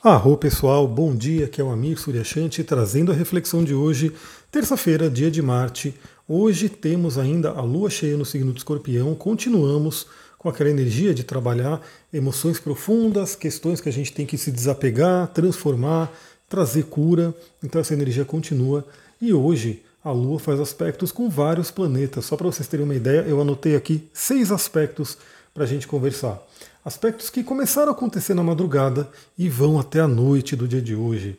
Arro pessoal, bom dia, aqui é o Amir Suryashanti trazendo a reflexão de hoje, terça-feira, dia de Marte. Hoje temos ainda a lua cheia no signo de escorpião, continuamos com aquela energia de trabalhar emoções profundas, questões que a gente tem que se desapegar, transformar, trazer cura, então essa energia continua. E hoje a Lua faz aspectos com vários planetas. Só para vocês terem uma ideia, eu anotei aqui seis aspectos para a gente conversar. Aspectos que começaram a acontecer na madrugada e vão até a noite do dia de hoje.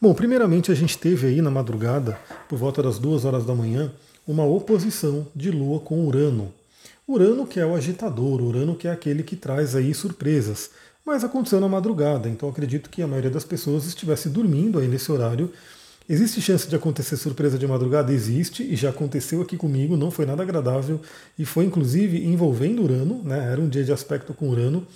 Bom, primeiramente a gente teve aí na madrugada, por volta das duas horas da manhã, uma oposição de Lua com Urano. Urano que é o agitador, Urano que é aquele que traz aí surpresas. Mas aconteceu na madrugada, então acredito que a maioria das pessoas estivesse dormindo aí nesse horário Existe chance de acontecer surpresa de madrugada? Existe, e já aconteceu aqui comigo, não foi nada agradável, e foi inclusive envolvendo Urano, né? era um dia de aspecto com Urano.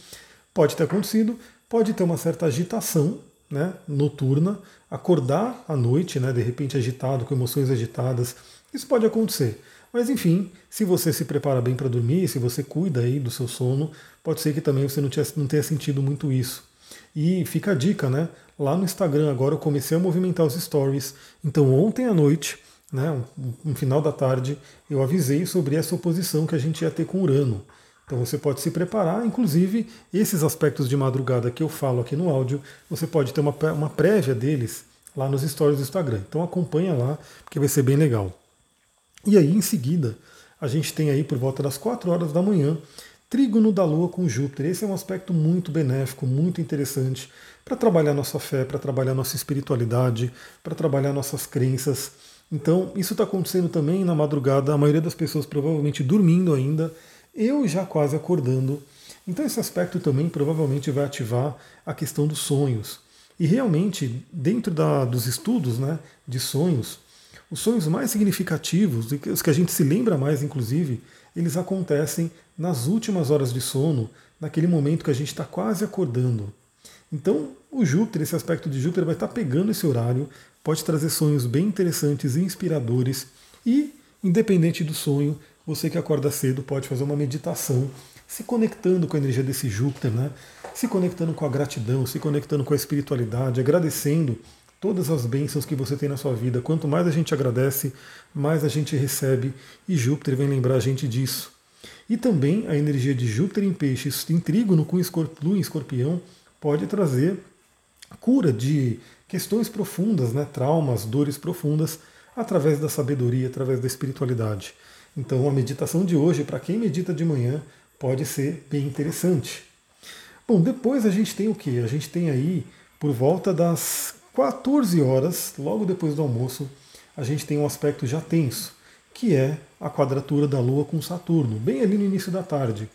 Pode ter acontecido, pode ter uma certa agitação né? noturna, acordar à noite, né? de repente agitado, com emoções agitadas, isso pode acontecer. Mas enfim, se você se prepara bem para dormir, se você cuida aí do seu sono, pode ser que também você não, não tenha sentido muito isso. E fica a dica, né? Lá no Instagram agora eu comecei a movimentar os stories. Então ontem à noite, né, no final da tarde, eu avisei sobre essa oposição que a gente ia ter com Urano. Então você pode se preparar, inclusive esses aspectos de madrugada que eu falo aqui no áudio, você pode ter uma, uma prévia deles lá nos stories do Instagram. Então acompanha lá, porque vai ser bem legal. E aí em seguida, a gente tem aí por volta das 4 horas da manhã, trígono da Lua com Júpiter. Esse é um aspecto muito benéfico, muito interessante para trabalhar nossa fé, para trabalhar nossa espiritualidade, para trabalhar nossas crenças. Então, isso está acontecendo também na madrugada, a maioria das pessoas provavelmente dormindo ainda, eu já quase acordando. Então, esse aspecto também provavelmente vai ativar a questão dos sonhos. E realmente, dentro da, dos estudos né, de sonhos, os sonhos mais significativos, os que a gente se lembra mais, inclusive, eles acontecem nas últimas horas de sono, naquele momento que a gente está quase acordando. Então, o Júpiter, esse aspecto de Júpiter, vai estar pegando esse horário, pode trazer sonhos bem interessantes e inspiradores. E, independente do sonho, você que acorda cedo pode fazer uma meditação, se conectando com a energia desse Júpiter, né? se conectando com a gratidão, se conectando com a espiritualidade, agradecendo todas as bênçãos que você tem na sua vida. Quanto mais a gente agradece, mais a gente recebe, e Júpiter vem lembrar a gente disso. E também a energia de Júpiter em peixes, em trígono com Lua em escorpião, pode trazer cura de questões profundas, né, traumas, dores profundas, através da sabedoria, através da espiritualidade. Então, a meditação de hoje, para quem medita de manhã, pode ser bem interessante. Bom, depois a gente tem o que? A gente tem aí, por volta das 14 horas, logo depois do almoço, a gente tem um aspecto já tenso, que é a quadratura da Lua com Saturno, bem ali no início da tarde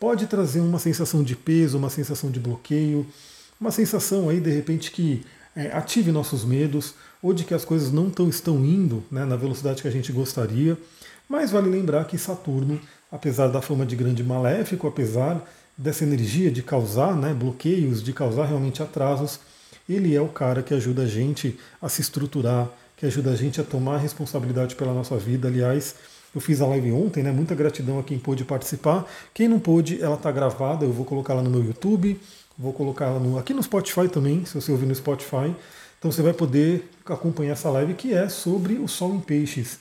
pode trazer uma sensação de peso, uma sensação de bloqueio, uma sensação aí de repente que é, ative nossos medos ou de que as coisas não tão, estão indo né, na velocidade que a gente gostaria. Mas vale lembrar que Saturno, apesar da fama de grande maléfico, apesar dessa energia de causar né, bloqueios, de causar realmente atrasos, ele é o cara que ajuda a gente a se estruturar, que ajuda a gente a tomar responsabilidade pela nossa vida. Aliás, eu fiz a live ontem, né? Muita gratidão a quem pôde participar. Quem não pôde, ela está gravada. Eu vou colocar ela no meu YouTube, vou colocar ela no, aqui no Spotify também, se você ouvir no Spotify. Então você vai poder acompanhar essa live que é sobre o Sol em Peixes.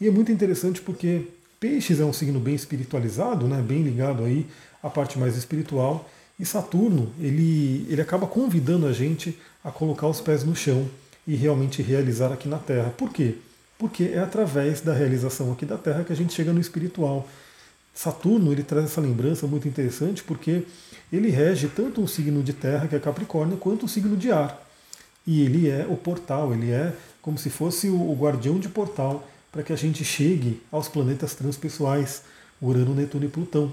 E é muito interessante porque Peixes é um signo bem espiritualizado, né? Bem ligado aí à parte mais espiritual. E Saturno, ele, ele acaba convidando a gente a colocar os pés no chão e realmente realizar aqui na Terra. Por quê? porque é através da realização aqui da Terra que a gente chega no espiritual. Saturno ele traz essa lembrança muito interessante porque ele rege tanto um signo de terra, que é Capricórnio, quanto um signo de ar. E ele é o portal, ele é como se fosse o guardião de portal para que a gente chegue aos planetas transpessoais, Urano, Netuno e Plutão.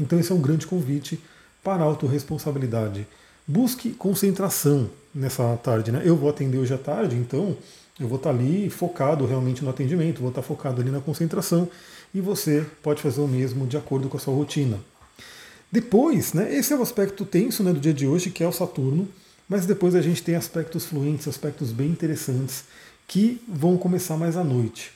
Então esse é um grande convite para a autorresponsabilidade. Busque concentração nessa tarde. Né? Eu vou atender hoje à tarde, então eu vou estar ali focado realmente no atendimento, vou estar focado ali na concentração e você pode fazer o mesmo de acordo com a sua rotina. Depois, né, esse é o aspecto tenso né, do dia de hoje, que é o Saturno, mas depois a gente tem aspectos fluentes, aspectos bem interessantes que vão começar mais à noite.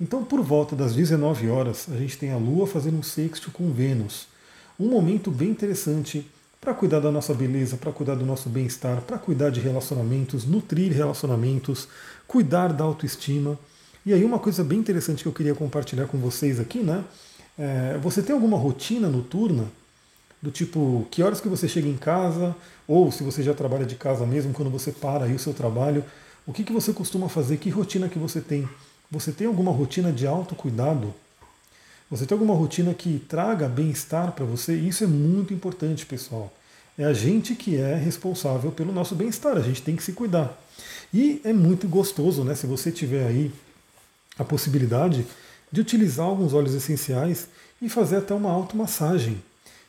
Então, por volta das 19 horas, a gente tem a Lua fazendo um sexto com Vênus. Um momento bem interessante para cuidar da nossa beleza, para cuidar do nosso bem-estar, para cuidar de relacionamentos, nutrir relacionamentos, cuidar da autoestima. E aí uma coisa bem interessante que eu queria compartilhar com vocês aqui, né? É, você tem alguma rotina noturna? Do tipo, que horas que você chega em casa, ou se você já trabalha de casa mesmo, quando você para aí o seu trabalho, o que, que você costuma fazer? Que rotina que você tem? Você tem alguma rotina de autocuidado? Você tem alguma rotina que traga bem-estar para você? Isso é muito importante, pessoal. É a gente que é responsável pelo nosso bem-estar, a gente tem que se cuidar. E é muito gostoso, né? Se você tiver aí a possibilidade de utilizar alguns óleos essenciais e fazer até uma automassagem.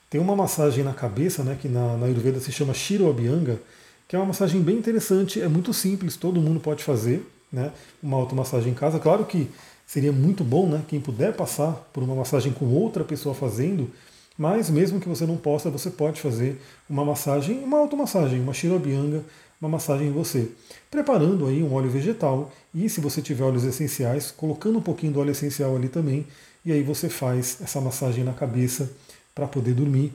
Tem uma massagem na cabeça, né, que na, na Ayurveda se chama Shiro Abhyanga, que é uma massagem bem interessante, é muito simples, todo mundo pode fazer, né, uma automassagem em casa. Claro que seria muito bom, né, quem puder passar por uma massagem com outra pessoa fazendo, mas mesmo que você não possa, você pode fazer uma massagem, uma automassagem, uma Shiro Abhyanga, uma massagem em você. Preparando aí um óleo vegetal e se você tiver óleos essenciais, colocando um pouquinho do óleo essencial ali também, e aí você faz essa massagem na cabeça para poder dormir.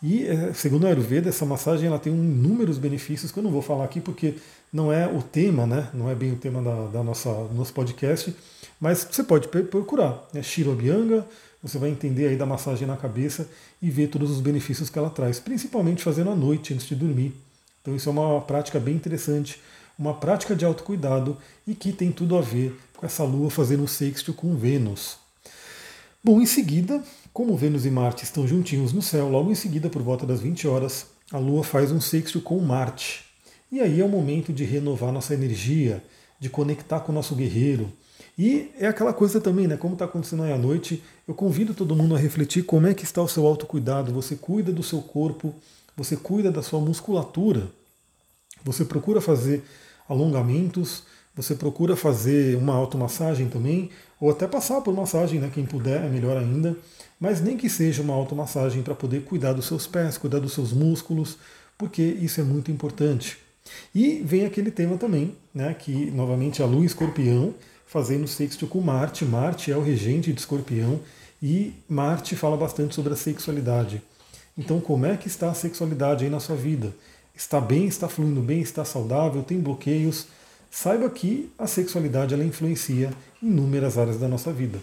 E é, segundo a Ayurveda, essa massagem ela tem inúmeros benefícios que eu não vou falar aqui porque não é o tema, né? não é bem o tema da, da nossa, do nosso podcast, mas você pode procurar. É Shiro Abhyanga, você vai entender aí da massagem na cabeça e ver todos os benefícios que ela traz, principalmente fazendo à noite antes de dormir. Então isso é uma prática bem interessante, uma prática de autocuidado e que tem tudo a ver com essa lua fazendo um sexto com Vênus. Bom, em seguida, como Vênus e Marte estão juntinhos no céu, logo em seguida, por volta das 20 horas, a Lua faz um sexto com Marte. E aí é o momento de renovar nossa energia, de conectar com o nosso guerreiro. E é aquela coisa também, né? Como está acontecendo aí à noite, eu convido todo mundo a refletir como é que está o seu autocuidado. Você cuida do seu corpo, você cuida da sua musculatura, você procura fazer alongamentos, você procura fazer uma automassagem também, ou até passar por massagem, né? Quem puder, é melhor ainda. Mas nem que seja uma automassagem para poder cuidar dos seus pés, cuidar dos seus músculos, porque isso é muito importante. E vem aquele tema também, né? Que novamente a lua escorpião fazendo sexto com Marte. Marte é o regente de escorpião e Marte fala bastante sobre a sexualidade. Então, como é que está a sexualidade aí na sua vida? Está bem, está fluindo bem, está saudável, tem bloqueios? Saiba que a sexualidade ela influencia inúmeras áreas da nossa vida.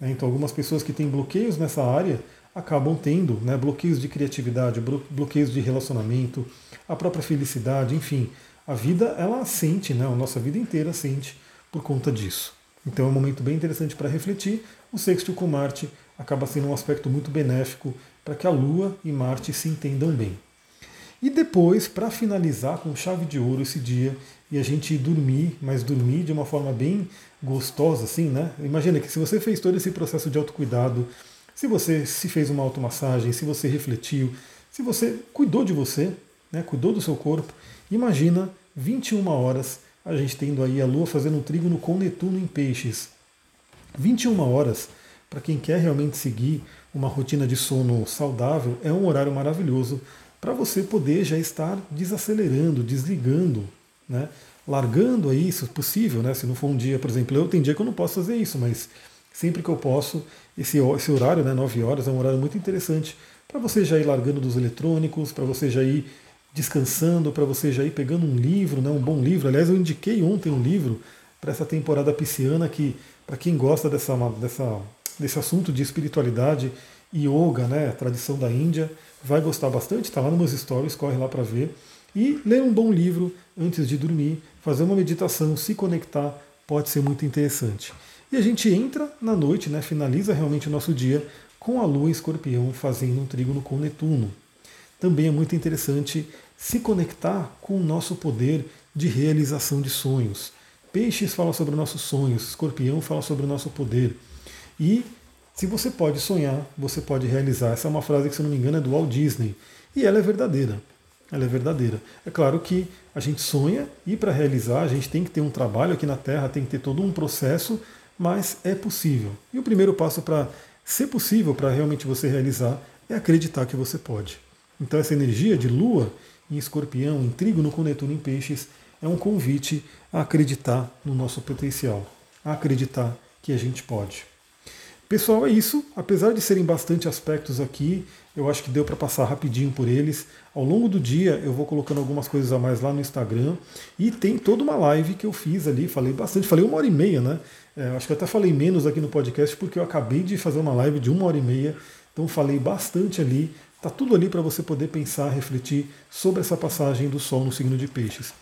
Né? Então, algumas pessoas que têm bloqueios nessa área acabam tendo né, bloqueios de criatividade, bloqueios de relacionamento, a própria felicidade, enfim. A vida, ela sente, né, a nossa vida inteira sente por conta disso. Então é um momento bem interessante para refletir. O sexto com Marte acaba sendo um aspecto muito benéfico para que a Lua e Marte se entendam bem. E depois, para finalizar com chave de ouro esse dia e a gente dormir, mas dormir de uma forma bem gostosa, assim, né? Imagina que se você fez todo esse processo de autocuidado, se você se fez uma automassagem, se você refletiu, se você cuidou de você, né, cuidou do seu corpo, imagina 21 horas a gente tendo aí a Lua fazendo um trígono com Netuno em peixes. 21 horas, para quem quer realmente seguir uma rotina de sono saudável, é um horário maravilhoso para você poder já estar desacelerando, desligando, né? largando aí, se possível, né? se não for um dia, por exemplo, eu tenho dia que eu não posso fazer isso, mas sempre que eu posso, esse, esse horário, né, 9 horas, é um horário muito interessante para você já ir largando dos eletrônicos, para você já ir descansando, para você já ir pegando um livro, né, um bom livro. Aliás, eu indiquei ontem um livro para essa temporada pisciana que, para quem gosta dessa, dessa, desse assunto de espiritualidade, yoga, né, tradição da Índia, vai gostar bastante. Está lá nos meus stories, corre lá para ver. E ler um bom livro antes de dormir, fazer uma meditação, se conectar, pode ser muito interessante. E a gente entra na noite, né, finaliza realmente o nosso dia com a Lua em Escorpião fazendo um trígono com Netuno também é muito interessante se conectar com o nosso poder de realização de sonhos. Peixes fala sobre nossos sonhos, escorpião fala sobre o nosso poder. E se você pode sonhar, você pode realizar. Essa é uma frase que, se não me engano, é do Walt Disney. E ela é verdadeira. Ela é verdadeira. É claro que a gente sonha e para realizar a gente tem que ter um trabalho aqui na Terra, tem que ter todo um processo, mas é possível. E o primeiro passo para ser possível, para realmente você realizar, é acreditar que você pode. Então essa energia de Lua em Escorpião, em Trígono com Netuno em Peixes, é um convite a acreditar no nosso potencial, a acreditar que a gente pode. Pessoal, é isso. Apesar de serem bastante aspectos aqui, eu acho que deu para passar rapidinho por eles. Ao longo do dia eu vou colocando algumas coisas a mais lá no Instagram e tem toda uma live que eu fiz ali, falei bastante, falei uma hora e meia, né? É, acho que até falei menos aqui no podcast porque eu acabei de fazer uma live de uma hora e meia, então falei bastante ali. Tá tudo ali para você poder pensar, refletir sobre essa passagem do Sol no signo de Peixes.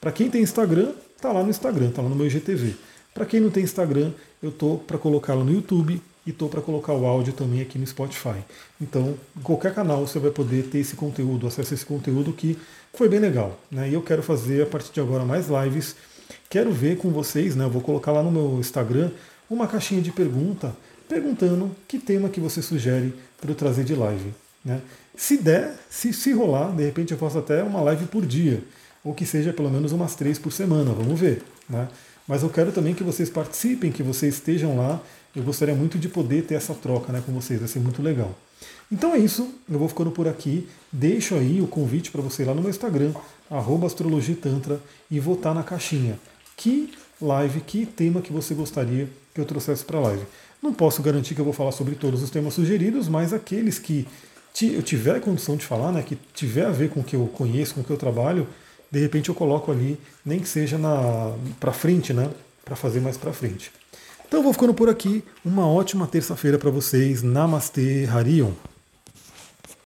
Para quem tem Instagram, tá lá no Instagram, tá lá no meu IGTV. Para quem não tem Instagram, eu tô para colocá-lo no YouTube e tô para colocar o áudio também aqui no Spotify. Então, em qualquer canal você vai poder ter esse conteúdo, acesso a esse conteúdo que foi bem legal. Né? E eu quero fazer a partir de agora mais lives. Quero ver com vocês, né? Eu vou colocar lá no meu Instagram uma caixinha de pergunta perguntando que tema que você sugere para eu trazer de live. Né? Se der, se, se rolar, de repente eu faço até uma live por dia, ou que seja pelo menos umas três por semana, vamos ver. Né? Mas eu quero também que vocês participem, que vocês estejam lá eu gostaria muito de poder ter essa troca né, com vocês, vai ser muito legal. Então é isso, eu vou ficando por aqui. Deixo aí o convite para você ir lá no meu Instagram, astrologitantra, e votar na caixinha. Que live, que tema que você gostaria que eu trouxesse para a live. Não posso garantir que eu vou falar sobre todos os temas sugeridos, mas aqueles que eu tiver condição de falar, né, que tiver a ver com o que eu conheço, com o que eu trabalho, de repente eu coloco ali, nem que seja para frente, né, para fazer mais para frente. Então vou ficando por aqui. Uma ótima terça-feira para vocês. Namastê, Harion.